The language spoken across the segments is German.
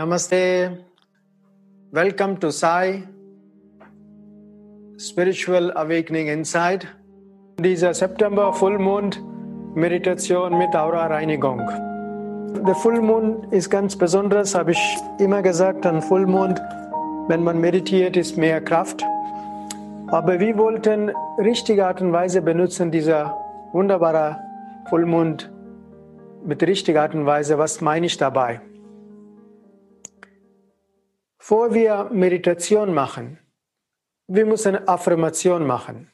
Namaste. Welcome to Sai Spiritual Awakening Inside. Dieser September Fullmond Meditation mit Aura Reinigung. Der Fullmond ist ganz besonders, habe ich immer gesagt, ein Fullmond, wenn man meditiert, ist mehr Kraft. Aber wir wollten richtige Art und Weise benutzen, dieser wunderbare Fullmond mit richtiger Art und Weise. Was meine ich dabei? Bevor wir Meditation machen, wir müssen Affirmation machen.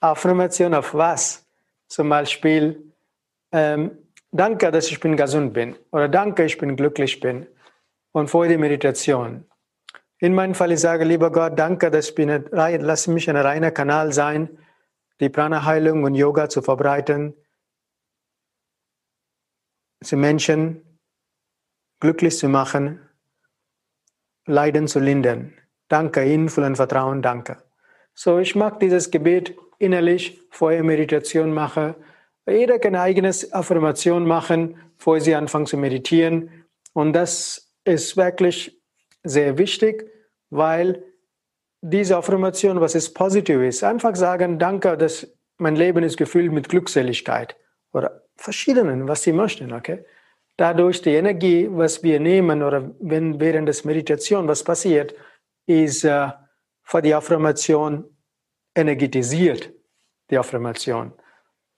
Affirmation auf was? Zum Beispiel, ähm, danke, dass ich bin gesund bin oder danke, ich bin glücklich bin. Und vor der Meditation. In meinem Fall, ich sage, lieber Gott, danke, dass ich bin, lass mich ein reiner Kanal sein, die Prana-Heilung und Yoga zu verbreiten, die Menschen glücklich zu machen, Leiden zu lindern. Danke, in vollen Vertrauen, danke. So, ich mag dieses Gebet innerlich, vorher Meditation mache. Jeder kann eine eigene Affirmation machen, bevor sie anfangen zu meditieren. Und das ist wirklich sehr wichtig, weil diese Affirmation, was ist positiv ist, einfach sagen, danke, dass mein Leben ist gefüllt mit Glückseligkeit oder verschiedenen, was sie möchten, okay? Dadurch die Energie, was wir nehmen oder wenn während des Meditation was passiert, ist äh, für die Affirmation energetisiert, die Affirmation.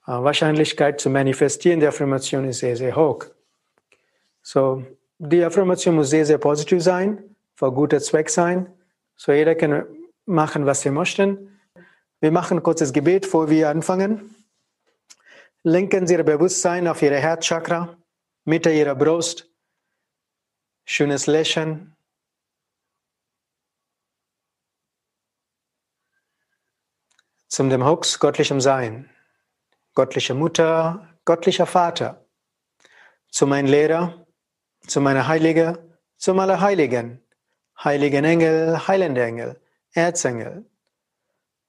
Äh, Wahrscheinlichkeit zu manifestieren, die Affirmation ist sehr, sehr hoch. So, die Affirmation muss sehr, sehr positiv sein, für guter Zweck sein. So, jeder kann machen, was wir möchten. Wir machen kurzes Gebet, bevor wir anfangen. Lenken Sie Ihr Bewusstsein auf Ihre Herzchakra. Mitte ihrer Brust, schönes Lächeln. Zum dem Hux göttlichem Sein, göttliche Mutter, göttlicher Vater, zu meinem Lehrer, zu meiner Heilige, zu meiner Heiligen, heiligen Engel, heilende Engel, Erzengel,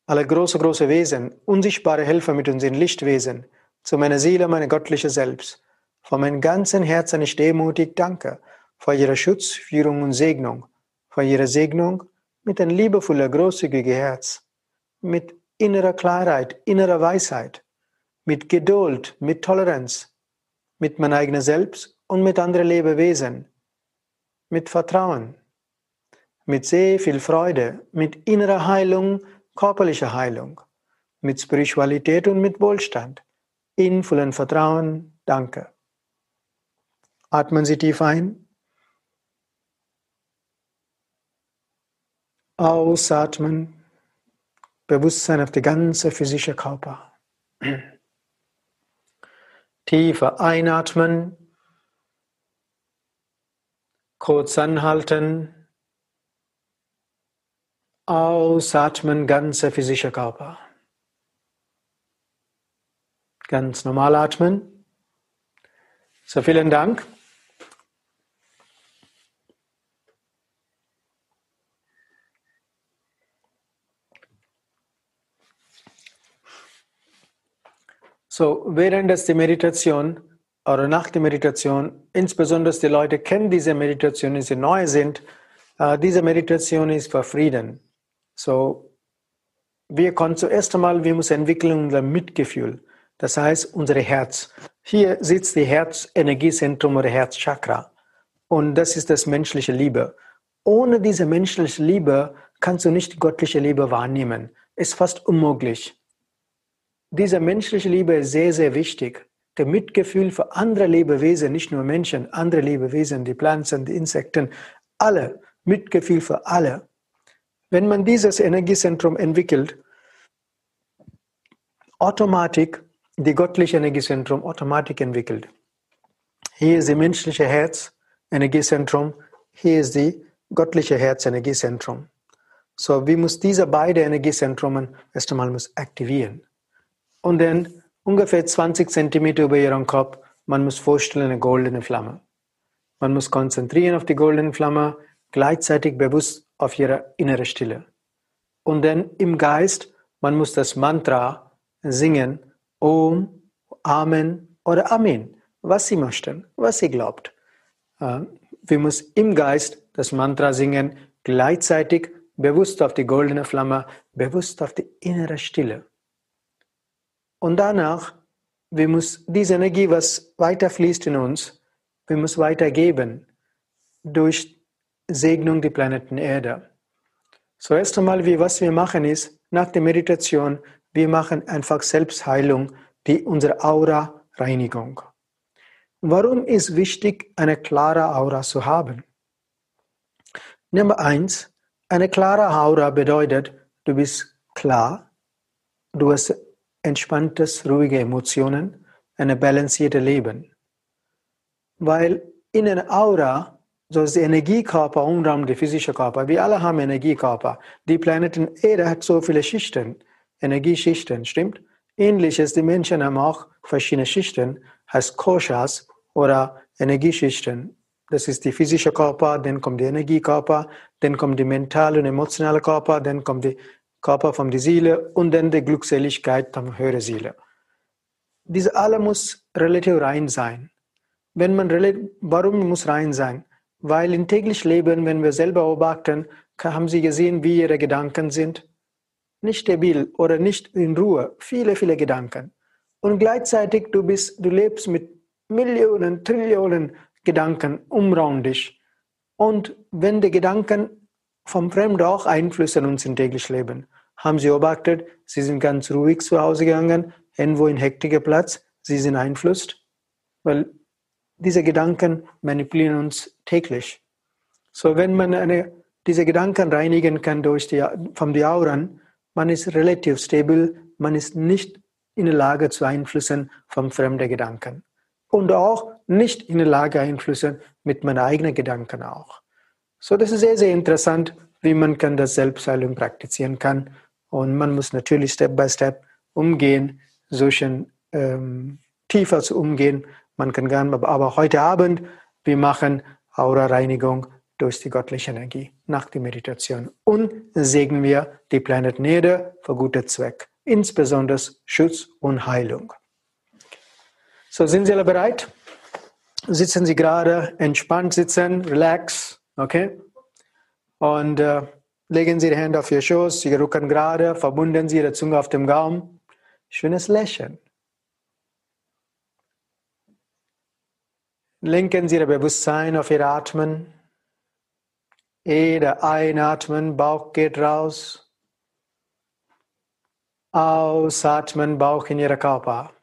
alle große, große Wesen, unsichtbare Helfer mit unseren Lichtwesen, zu meiner Seele, meine göttliche Selbst, von meinem ganzen Herzen ich demutig danke für Ihre Schutz, Führung und Segnung, für Ihre Segnung mit ein liebevoller, großzügiger Herz, mit innerer Klarheit, innerer Weisheit, mit Geduld, mit Toleranz, mit mein eigener Selbst und mit anderen Lebewesen, mit Vertrauen, mit sehr viel Freude, mit innerer Heilung, körperlicher Heilung, mit Spiritualität und mit Wohlstand, in vollen Vertrauen, danke. Atmen Sie tief ein. Ausatmen. Bewusstsein auf die ganze physische Körper. Tiefer einatmen. Kurz anhalten. Ausatmen, ganze physische Körper. Ganz normal atmen. So, vielen Dank. So, während des der Meditation oder nach der Meditation, insbesondere die Leute kennen diese Meditation, die sie neu sind, uh, diese Meditation ist für Frieden. So, wir können zuerst einmal, wir müssen entwickeln unser Mitgefühl. Das heißt, unser Herz. Hier sitzt die Herzenergiezentrum oder Herzchakra. Und das ist das menschliche Liebe. Ohne diese menschliche Liebe kannst du nicht göttliche Liebe wahrnehmen. Ist fast unmöglich. Diese menschliche Liebe ist sehr, sehr wichtig. Der Mitgefühl für andere Lebewesen, nicht nur Menschen, andere Lebewesen, die Pflanzen, die Insekten, alle, Mitgefühl für alle. Wenn man dieses Energiezentrum entwickelt, automatisch die göttliche Energiezentrum automatisch entwickelt. Hier ist die menschliche Herz, Energiezentrum, hier ist die göttliche Herz, Energiezentrum. So, wie muss diese beiden Energiezentren erst einmal aktivieren und dann ungefähr 20 Zentimeter über ihren Kopf, man muss vorstellen eine goldene Flamme. Man muss konzentrieren auf die goldene Flamme, gleichzeitig bewusst auf ihre innere Stille. Und dann im Geist, man muss das Mantra singen, Om, Amen oder Amen, was sie möchten, was sie glaubt. Äh, wir müssen im Geist das Mantra singen, gleichzeitig bewusst auf die goldene Flamme, bewusst auf die innere Stille. Und danach, wir müssen diese Energie, was weiterfließt in uns, wir müssen weitergeben durch Segnung der Planeten Erde. So erst einmal, wie, was wir machen ist, nach der Meditation, wir machen einfach Selbstheilung, die unsere Aura-Reinigung. Warum ist wichtig, eine klare Aura zu haben? Nummer eins, eine klare Aura bedeutet, du bist klar, du hast entspanntes, ruhige Emotionen, ein balanciertes Leben. Weil in einer Aura, so ist der Energiekörper, Umraum, der physische Körper, wir alle haben Energiekörper. Die Planeten Erde hat so viele Schichten, Energieschichten, stimmt? Ähnliches, die Menschen haben auch verschiedene Schichten, heißt Koshas oder Energieschichten. Das ist die physische Körper, dann kommt der Energiekörper, dann kommt die mentale und emotionale Körper, dann kommt der Körper von der Seele und dann die Glückseligkeit von höhere Seele. Diese alle muss relativ rein sein. Wenn man warum muss rein sein? Weil im täglichen Leben, wenn wir selber beobachten, haben Sie gesehen, wie Ihre Gedanken sind? Nicht stabil oder nicht in Ruhe. Viele, viele Gedanken. Und gleichzeitig du bist, du lebst mit Millionen, Trillionen Gedanken umraum dich. Und wenn die Gedanken vom Fremden auch Einfluss in uns im täglichen Leben, haben sie beobachtet, sie sind ganz ruhig zu Hause gegangen, irgendwo in hektiger Platz, sie sind einflusst, weil diese Gedanken manipulieren uns täglich. So, wenn man eine, diese Gedanken reinigen kann durch die, vom die Auren, man ist relativ stabil, man ist nicht in der Lage zu einflussen vom fremden Gedanken und auch nicht in der Lage einflussen mit meinen eigenen Gedanken auch. So, das ist sehr, sehr interessant, wie man kann das Selbstheilung praktizieren kann. Und man muss natürlich Step by Step umgehen, solchen ähm, tiefer zu umgehen. Man kann gern, aber heute Abend, wir machen Aura-Reinigung durch die göttliche Energie nach der Meditation und segnen wir die Planeten Erde für gute Zweck, insbesondere Schutz und Heilung. So, sind Sie alle bereit? Sitzen Sie gerade, entspannt sitzen, relax, okay? Und äh, legen Sie die Hände auf Ihr Schoß, Ihre Rücken gerade, verbunden Sie Ihre Zunge auf dem Gaumen. Schönes Lächeln. Lenken Sie Ihr Bewusstsein auf Ihr Atmen. Jeder einatmen, Bauch geht raus. Ausatmen, Bauch in Ihren Körper.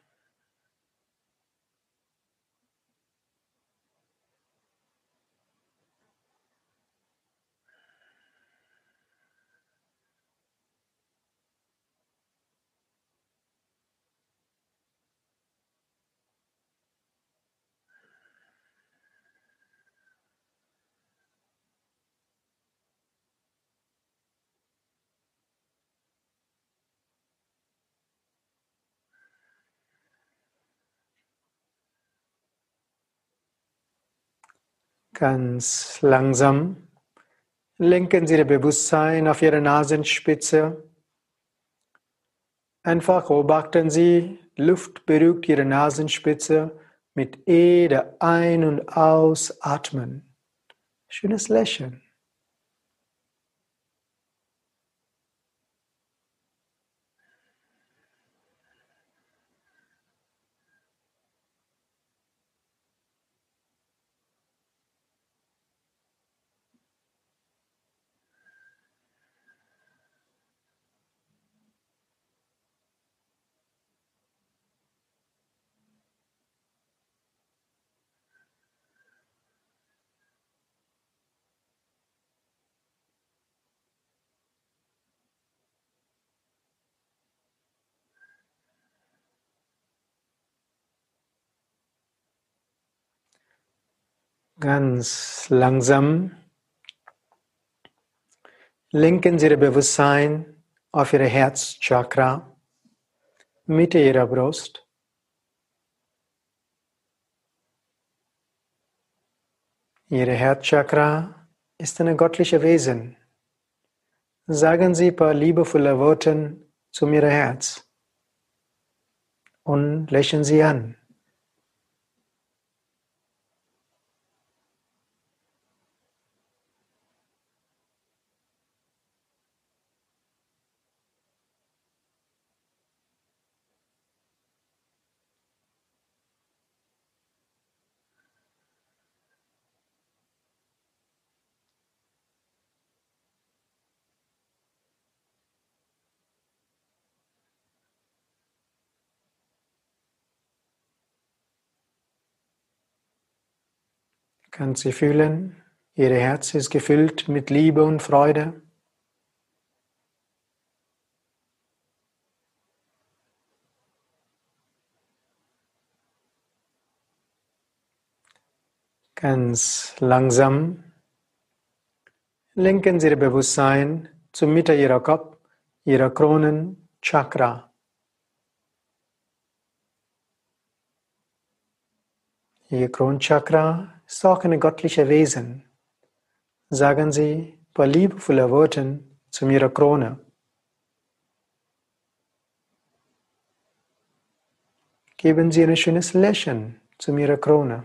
Ganz langsam lenken Sie Ihr Bewusstsein auf Ihre Nasenspitze. Einfach beobachten Sie, Luft berührt Ihre Nasenspitze mit jeder Ein- und Ausatmen. Schönes Lächeln. Ganz langsam lenken Sie Ihr Bewusstsein auf Ihr Herzchakra, Mitte Ihrer Brust. Ihr Herzchakra ist ein göttliches Wesen. Sagen Sie ein paar liebevolle Worte zu Ihrem Herz und lächeln Sie an. Kann sie fühlen, ihr Herz ist gefüllt mit Liebe und Freude. Ganz langsam lenken Sie Ihr Bewusstsein zur Mitte Ihrer Kopf, Ihrer Kronenchakra. Ihr Kronenchakra ist auch ein göttliches Wesen. Sagen Sie ein paar liebevolle Worte zu Ihrer Krone. Geben Sie ein schönes Lächeln zu Ihrer Krone.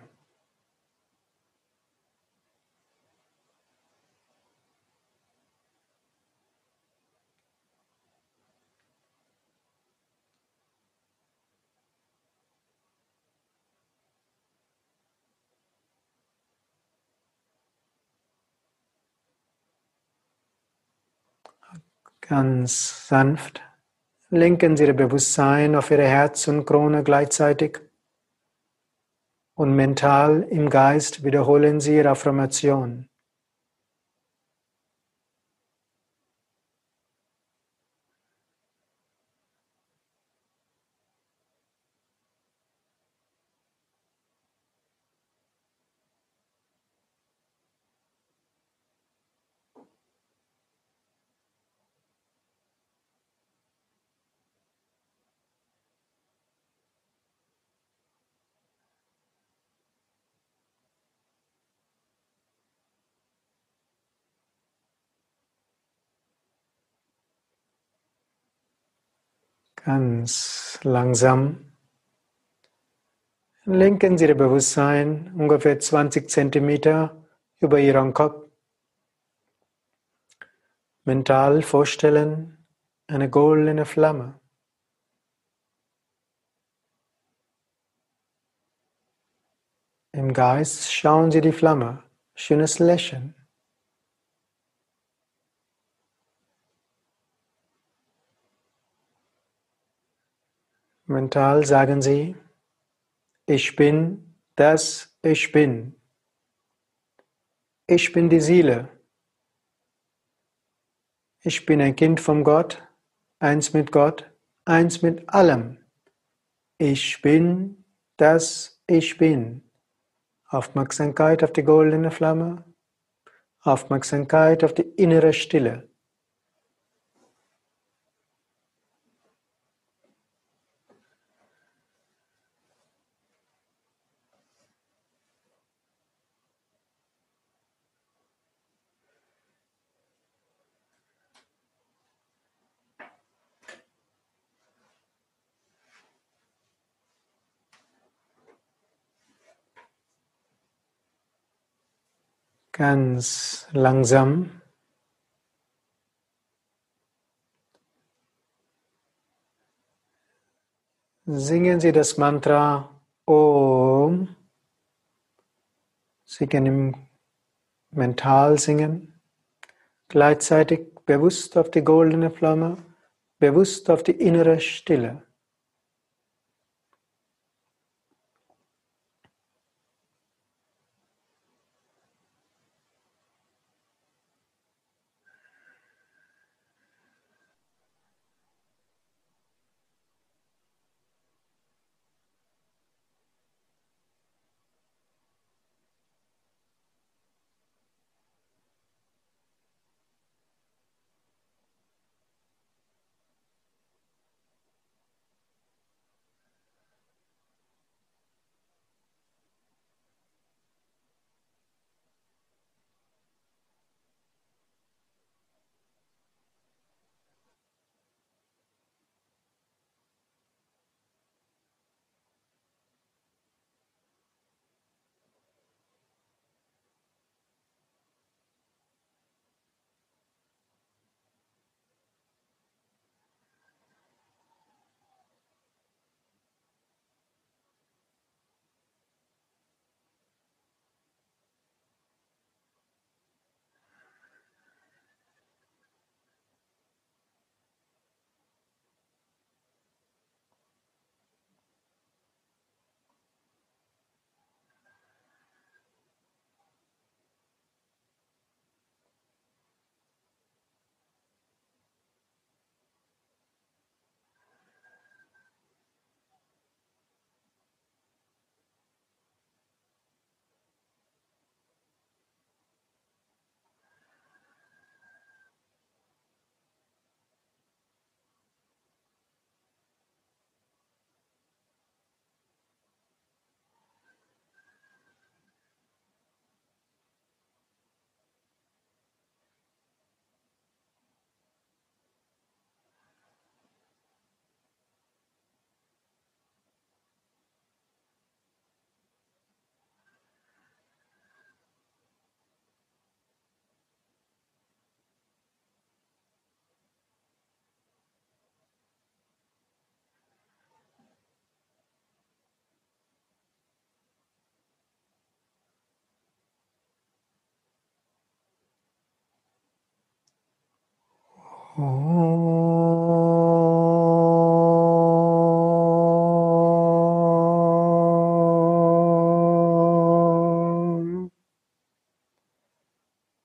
Ganz sanft lenken Sie Ihr Bewusstsein auf Ihre Herz und Krone gleichzeitig und mental im Geist wiederholen Sie Ihre Affirmation. Ganz langsam lenken Sie Ihr Bewusstsein ungefähr 20 Zentimeter über Ihren Kopf. Mental vorstellen eine goldene Flamme. Im Geist schauen Sie die Flamme, schönes Lächeln. Mental sagen Sie, ich bin das Ich bin. Ich bin die Seele. Ich bin ein Kind von Gott, eins mit Gott, eins mit allem. Ich bin das Ich bin. Aufmerksamkeit auf die goldene Flamme, Aufmerksamkeit auf die innere Stille. Ganz langsam singen Sie das Mantra Om. Sie können mental singen, gleichzeitig bewusst auf die goldene Flamme, bewusst auf die innere Stille.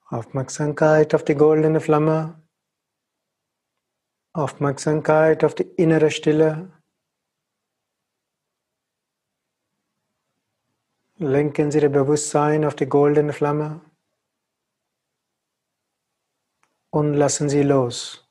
Aufmerksamkeit auf die goldene Flamme. Aufmerksamkeit auf die innere Stille. Lenken Sie Ihr Bewusstsein auf die goldene Flamme und lassen Sie los.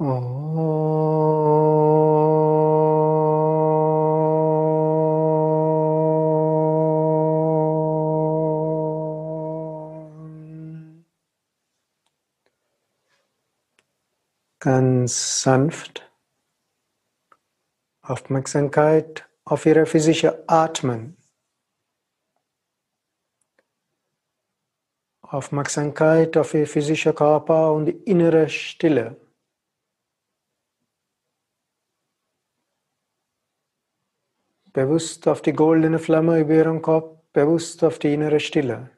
Ganz sanft Aufmerksamkeit auf Ihre physische Atmen. Aufmerksamkeit auf Ihr physischer Körper und die innere Stille. Bewusst auf die goldene Flamme über Ihrem Kopf, bewusst auf die innere Stille.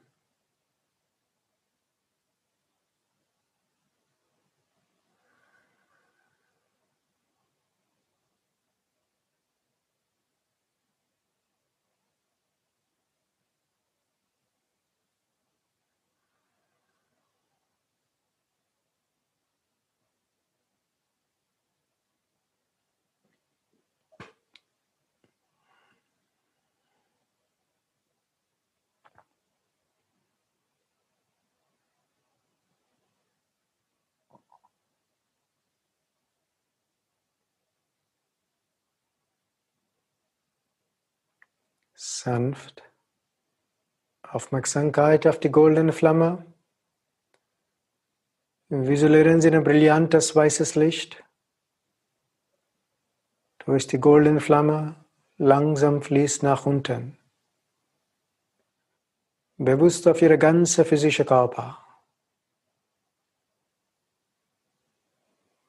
Sanft. Aufmerksamkeit auf die goldene Flamme. Visualisieren Sie ein brillantes weißes Licht. Durch die goldene Flamme langsam fließt nach unten. Bewusst auf Ihre ganze physische Körper.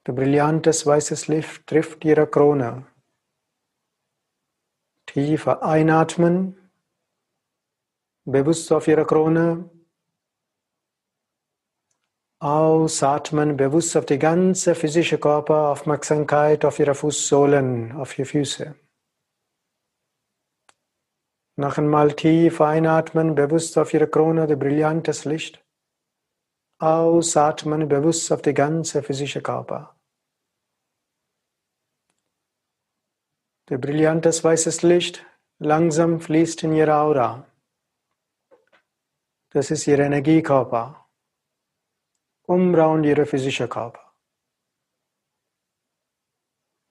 Der brillantes weißes Licht trifft Ihre Krone. Tiefer einatmen, bewusst auf Ihre Krone. Ausatmen, bewusst auf die ganze physische Körper, Aufmerksamkeit auf Ihre Fußsohlen, auf Ihre Füße. Noch einmal tief einatmen, bewusst auf Ihre Krone, die brillantes Licht. Ausatmen, bewusst auf die ganze physische Körper. Der brillantes weißes Licht langsam fließt in ihre Aura. Das ist ihr Energiekörper, umraunt ihre physische Körper.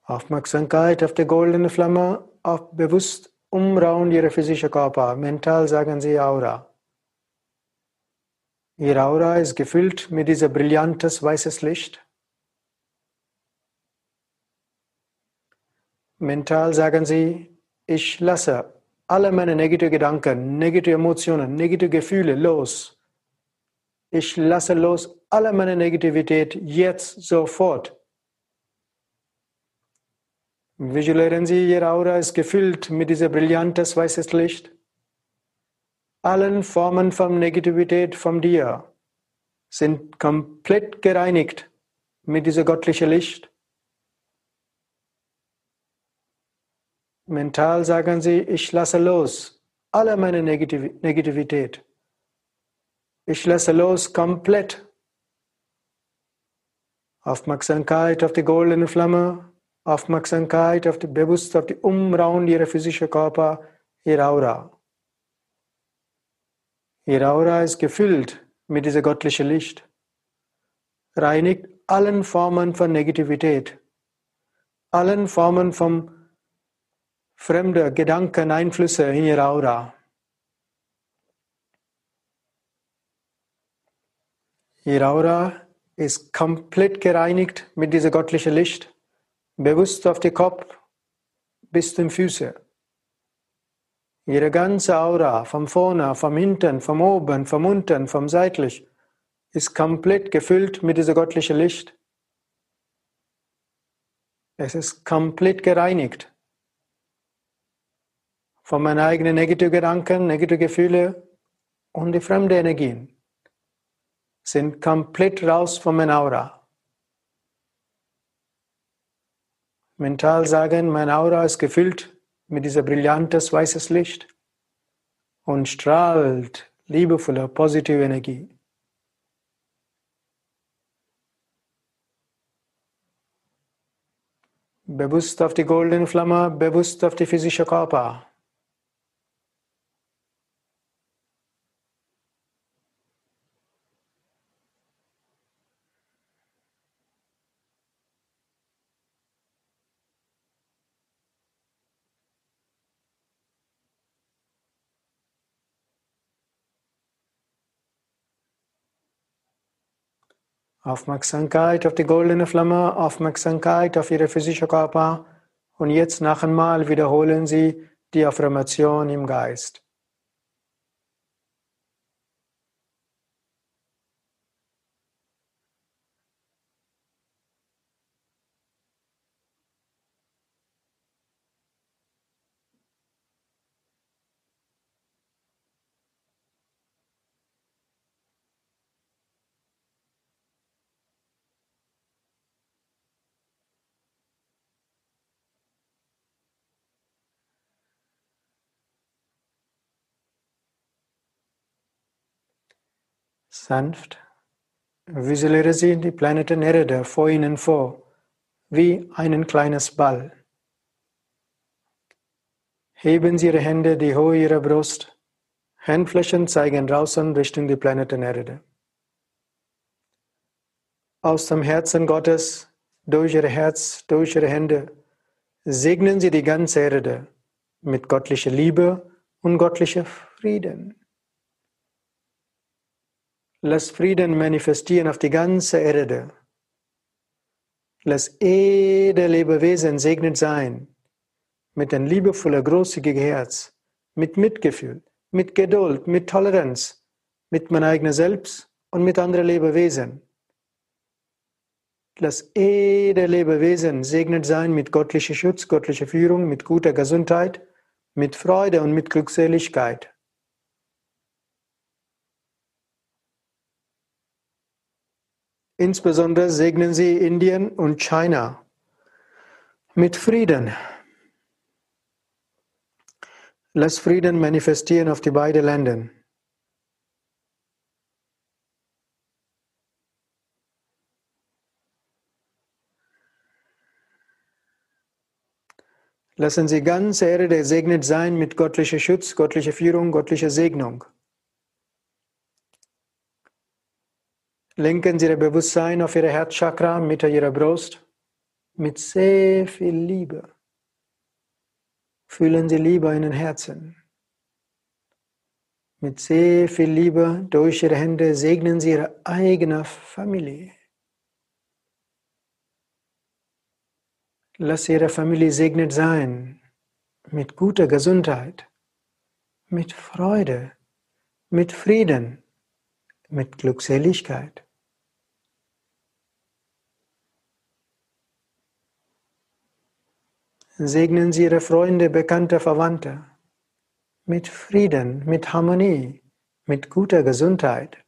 Aufmerksamkeit auf die goldene Flamme, auf bewusst umraunt ihre physische Körper. Mental sagen sie Aura. Ihre Aura ist gefüllt mit diesem brillantes weißes Licht. Mental sagen sie, ich lasse alle meine negative Gedanken, negative Emotionen, negative Gefühle los. Ich lasse los alle meine Negativität jetzt sofort. Visualisieren Sie, Ihre Aura ist gefüllt mit diesem brillantes weißes Licht. Allen Formen von Negativität von dir sind komplett gereinigt mit diesem göttlichen Licht. Mental sagen sie, ich lasse los alle meine Negativität. Ich lasse los komplett. Aufmerksamkeit auf die goldene Flamme, Aufmerksamkeit auf die bewusst auf die Umraum ihrer physischen Körper, ihr Aura. Ihr Aura ist gefüllt mit diesem göttlichen Licht. Reinigt allen Formen von Negativität, allen Formen von fremden Gedanken, Einflüsse in ihr Aura. Ihr Aura ist komplett gereinigt mit diesem göttlichen Licht, bewusst auf den Kopf bis zum Füße. Ihre ganze Aura, vom vorne, vom hinten, vom oben, vom unten, vom seitlich, ist komplett gefüllt mit diesem göttlichen Licht. Es ist komplett gereinigt von meinen eigenen negativen Gedanken, negativen Gefühlen und die fremden Energien sind komplett raus von meiner Aura. Mental sagen, meine Aura ist gefüllt mit dieser brillantes weißes Licht und strahlt liebevolle, positive Energie. Bewusst auf die goldene Flamme, bewusst auf die physische Körper. Aufmerksamkeit auf die goldene Flamme, Aufmerksamkeit auf Ihre physische Körper und jetzt nach einmal wiederholen Sie die Affirmation im Geist. Sanft visualisieren die Planeten Erde vor Ihnen vor, wie einen kleines Ball. Heben Sie Ihre Hände die Höhe Ihrer Brust. Handflächen zeigen draußen Richtung die Planeten Erde. Aus dem Herzen Gottes, durch Ihr Herz, durch Ihre Hände, segnen Sie die ganze Erde mit göttlicher Liebe und göttlicher Frieden. Lass Frieden manifestieren auf die ganze Erde. Lass jede Lebewesen segnet sein mit ein liebevoller, großzügiger Herz, mit Mitgefühl, mit Geduld, mit Toleranz, mit meinem eigenen Selbst und mit anderen Lebewesen. Lass jede Lebewesen segnet sein mit göttlicher Schutz, göttlicher Führung, mit guter Gesundheit, mit Freude und mit Glückseligkeit. Insbesondere segnen Sie Indien und China mit Frieden. Lass Frieden manifestieren auf die beiden Länder. Lassen Sie ganz Erde gesegnet sein mit göttlicher Schutz, göttlicher Führung, göttlicher Segnung. Lenken Sie Ihr Bewusstsein auf Ihre Herzchakra, Mitte Ihrer Brust, mit sehr viel Liebe. Fühlen Sie Liebe in den Herzen. Mit sehr viel Liebe durch Ihre Hände segnen Sie Ihre eigene Familie. Lass Ihre Familie segnet sein mit guter Gesundheit, mit Freude, mit Frieden mit Glückseligkeit. Segnen Sie Ihre Freunde, Bekannte, Verwandte mit Frieden, mit Harmonie, mit guter Gesundheit.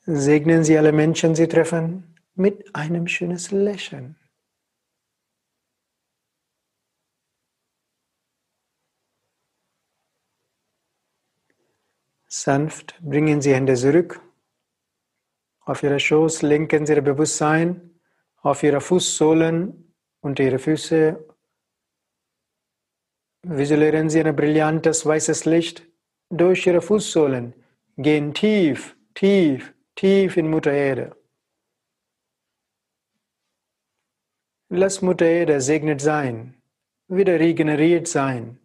Segnen Sie alle Menschen, Sie treffen, mit einem schönes Lächeln. Sanft bringen Sie Hände zurück. Auf Ihre Schoß lenken Sie Ihr Bewusstsein auf Ihre Fußsohlen und Ihre Füße. Visualisieren Sie ein brillantes weißes Licht durch Ihre Fußsohlen. Gehen tief, tief, tief in Mutter Erde. Lass Mutter Erde segnet sein, wieder regeneriert sein.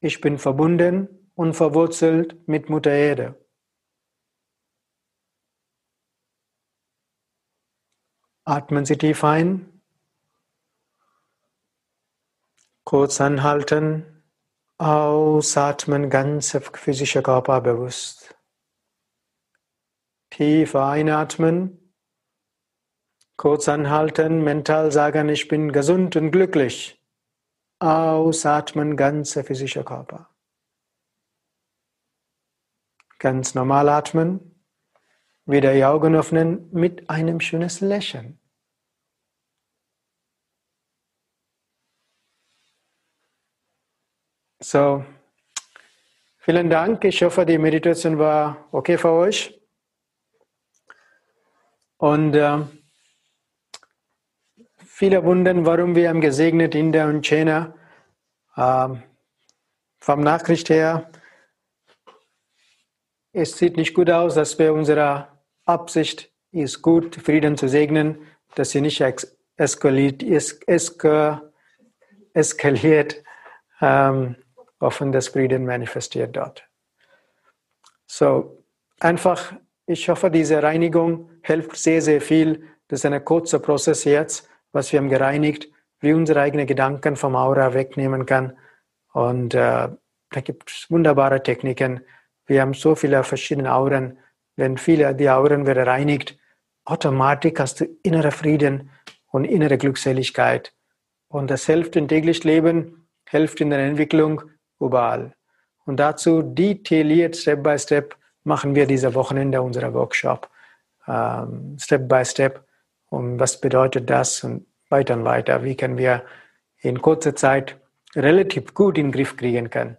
Ich bin verbunden und verwurzelt mit Mutter Erde. Atmen Sie tief ein. Kurz anhalten. Ausatmen, ganze physische Körper bewusst. Tief einatmen. Kurz anhalten, mental sagen, ich bin gesund und glücklich. Ausatmen, ganze physische Körper. Ganz normal atmen. Wieder die Augen öffnen mit einem schönen Lächeln. So, vielen Dank. Ich hoffe, die Meditation war okay für euch. Und äh, Viele wundern, warum wir haben gesegnet India und China. Ähm, vom Nachricht her, es sieht nicht gut aus, dass wir unsere Absicht ist gut, Frieden zu segnen, dass sie nicht eskaliert, eska, eskaliert, ähm, offen das Frieden manifestiert dort. So, einfach, ich hoffe, diese Reinigung hilft sehr, sehr viel. Das ist ein kurzer Prozess jetzt was wir haben gereinigt, wie unsere eigenen Gedanken vom Aura wegnehmen kann. Und äh, da gibt es wunderbare Techniken. Wir haben so viele verschiedene Auren. Wenn viele die Auren wieder reinigt, automatisch hast du innere Frieden und innere Glückseligkeit. Und das hilft im täglichen Leben, hilft in der Entwicklung überall. Und dazu detailliert, Step by Step, machen wir diese Wochenende unserer Workshop. Ähm, Step by Step und was bedeutet das und weiter und weiter, wie können wir in kurzer Zeit relativ gut in den Griff kriegen können.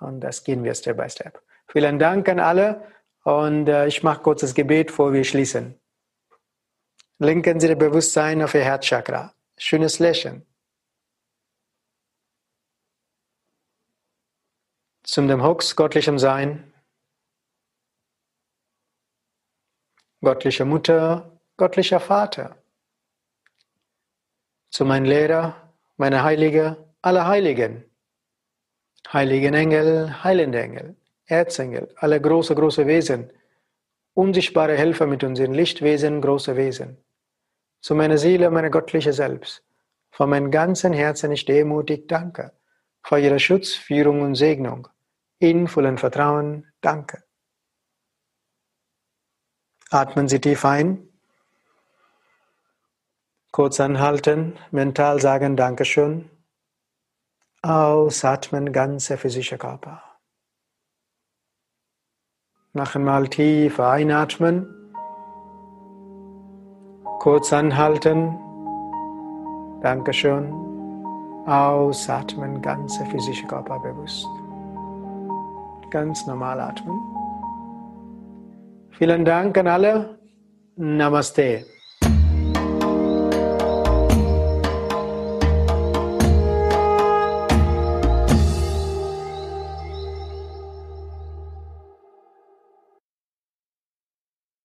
Und das gehen wir Step by Step. Vielen Dank an alle und äh, ich mache kurz das Gebet, bevor wir schließen. Lenken Sie das Bewusstsein auf Ihr Herzchakra. Schönes Lächeln. Zum dem Hux göttlichem Sein. Göttliche Mutter, göttlicher Vater, zu meinem Lehrer, meiner Heilige, aller Heiligen, heiligen Engel, heilende Engel, Erzengel, alle große, große Wesen, unsichtbare Helfer mit unseren Lichtwesen, große Wesen, zu meiner Seele, meiner göttliche Selbst, von meinem ganzen Herzen ich demutig danke, für Ihre Schutz, Führung und Segnung, in vollem Vertrauen danke. Atmen Sie tief ein Kurz anhalten, mental sagen Dankeschön. Ausatmen, ganze physische Körper. Noch einmal tief einatmen. Kurz anhalten. Dankeschön. Ausatmen, ganze physische Körper bewusst. Ganz normal atmen. Vielen Dank an alle. Namaste.